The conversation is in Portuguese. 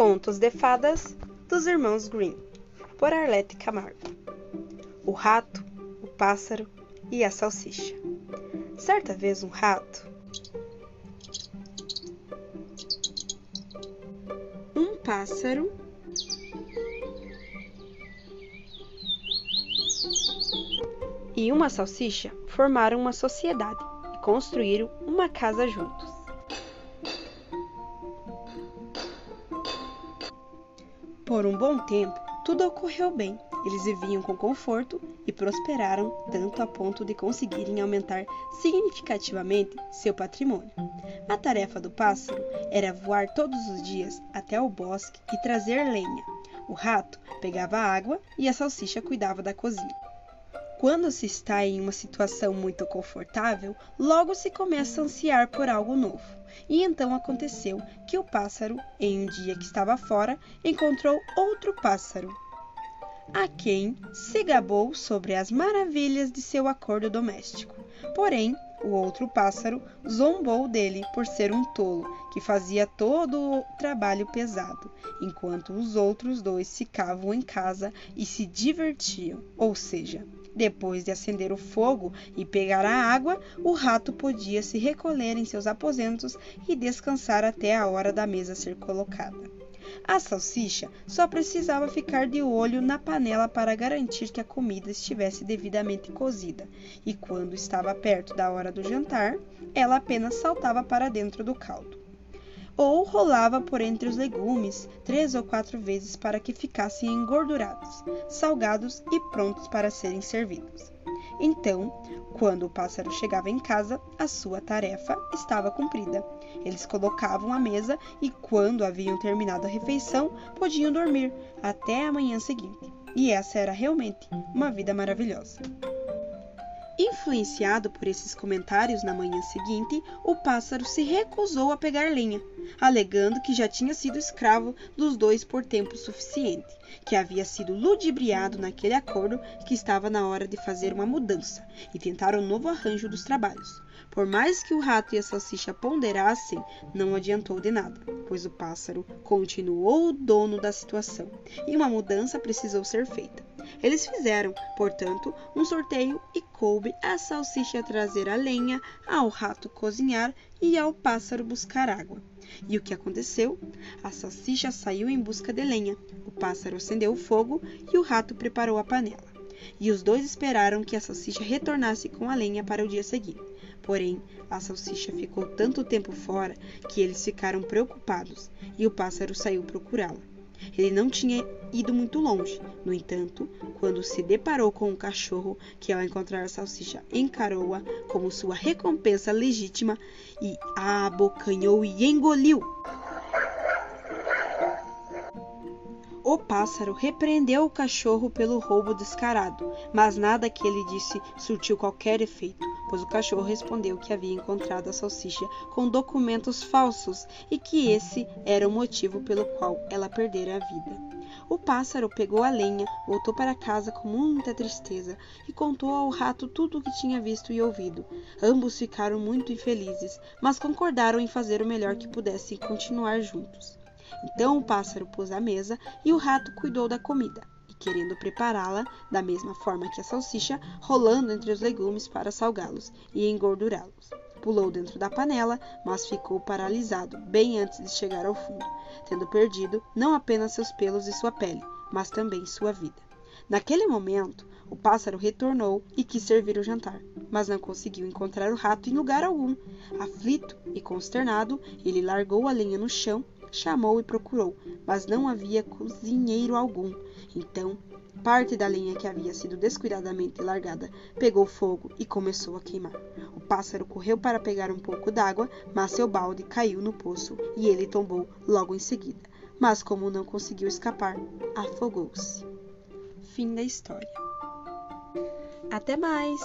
Contos de Fadas dos Irmãos Green, por Arlette Camargo. O rato, o pássaro e a salsicha. Certa vez um rato. Um pássaro. E uma salsicha formaram uma sociedade e construíram uma casa juntos. Por um bom tempo, tudo ocorreu bem. Eles viviam com conforto e prosperaram tanto a ponto de conseguirem aumentar significativamente seu patrimônio. A tarefa do pássaro era voar todos os dias até o bosque e trazer lenha. O rato pegava água e a salsicha cuidava da cozinha. Quando se está em uma situação muito confortável, logo se começa a ansiar por algo novo. E então aconteceu que o pássaro, em um dia que estava fora, encontrou outro pássaro, a quem se gabou sobre as maravilhas de seu acordo doméstico. Porém, o outro pássaro zombou dele por ser um tolo que fazia todo o trabalho pesado, enquanto os outros dois ficavam em casa e se divertiam, ou seja, depois de acender o fogo e pegar a água, o rato podia se recolher em seus aposentos e descansar até a hora da mesa ser colocada. A salsicha só precisava ficar de olho na panela para garantir que a comida estivesse devidamente cozida, e quando estava perto da hora do jantar, ela apenas saltava para dentro do caldo ou rolava por entre os legumes três ou quatro vezes para que ficassem engordurados, salgados e prontos para serem servidos. Então, quando o pássaro chegava em casa, a sua tarefa estava cumprida. Eles colocavam a mesa e, quando haviam terminado a refeição, podiam dormir até a manhã seguinte. E essa era realmente uma vida maravilhosa. Influenciado por esses comentários na manhã seguinte, o pássaro se recusou a pegar lenha, alegando que já tinha sido escravo dos dois por tempo suficiente, que havia sido ludibriado naquele acordo que estava na hora de fazer uma mudança e tentar um novo arranjo dos trabalhos. Por mais que o rato e a salsicha ponderassem, não adiantou de nada, pois o pássaro continuou o dono da situação e uma mudança precisou ser feita. Eles fizeram, portanto, um sorteio e coube à salsicha trazer a lenha, ao rato cozinhar e ao pássaro buscar água. E o que aconteceu? A salsicha saiu em busca de lenha, o pássaro acendeu o fogo e o rato preparou a panela. E os dois esperaram que a salsicha retornasse com a lenha para o dia seguinte. Porém, a salsicha ficou tanto tempo fora que eles ficaram preocupados e o pássaro saiu procurá-la. Ele não tinha ido muito longe. No entanto, quando se deparou com um cachorro que, ao encontrar a salsicha, encarou-a como sua recompensa legítima e a abocanhou e engoliu. O pássaro repreendeu o cachorro pelo roubo descarado, mas nada que ele disse surtiu qualquer efeito, pois o cachorro respondeu que havia encontrado a salsicha com documentos falsos e que esse era o motivo pelo qual ela perdera a vida. O pássaro pegou a lenha, voltou para casa com muita tristeza e contou ao rato tudo o que tinha visto e ouvido. Ambos ficaram muito infelizes, mas concordaram em fazer o melhor que pudessem e continuar juntos. Então o pássaro pôs a mesa e o rato cuidou da comida, querendo prepará-la da mesma forma que a salsicha, rolando entre os legumes para salgá-los e engordurá-los. Pulou dentro da panela, mas ficou paralisado bem antes de chegar ao fundo, tendo perdido não apenas seus pelos e sua pele, mas também sua vida. Naquele momento, o pássaro retornou e quis servir o jantar, mas não conseguiu encontrar o rato em lugar algum. Aflito e consternado, ele largou a lenha no chão chamou e procurou, mas não havia cozinheiro algum. Então, parte da lenha que havia sido descuidadamente largada pegou fogo e começou a queimar. O pássaro correu para pegar um pouco d'água, mas seu balde caiu no poço e ele tombou logo em seguida. Mas, como não conseguiu escapar, afogou-se. Fim da história. Até mais!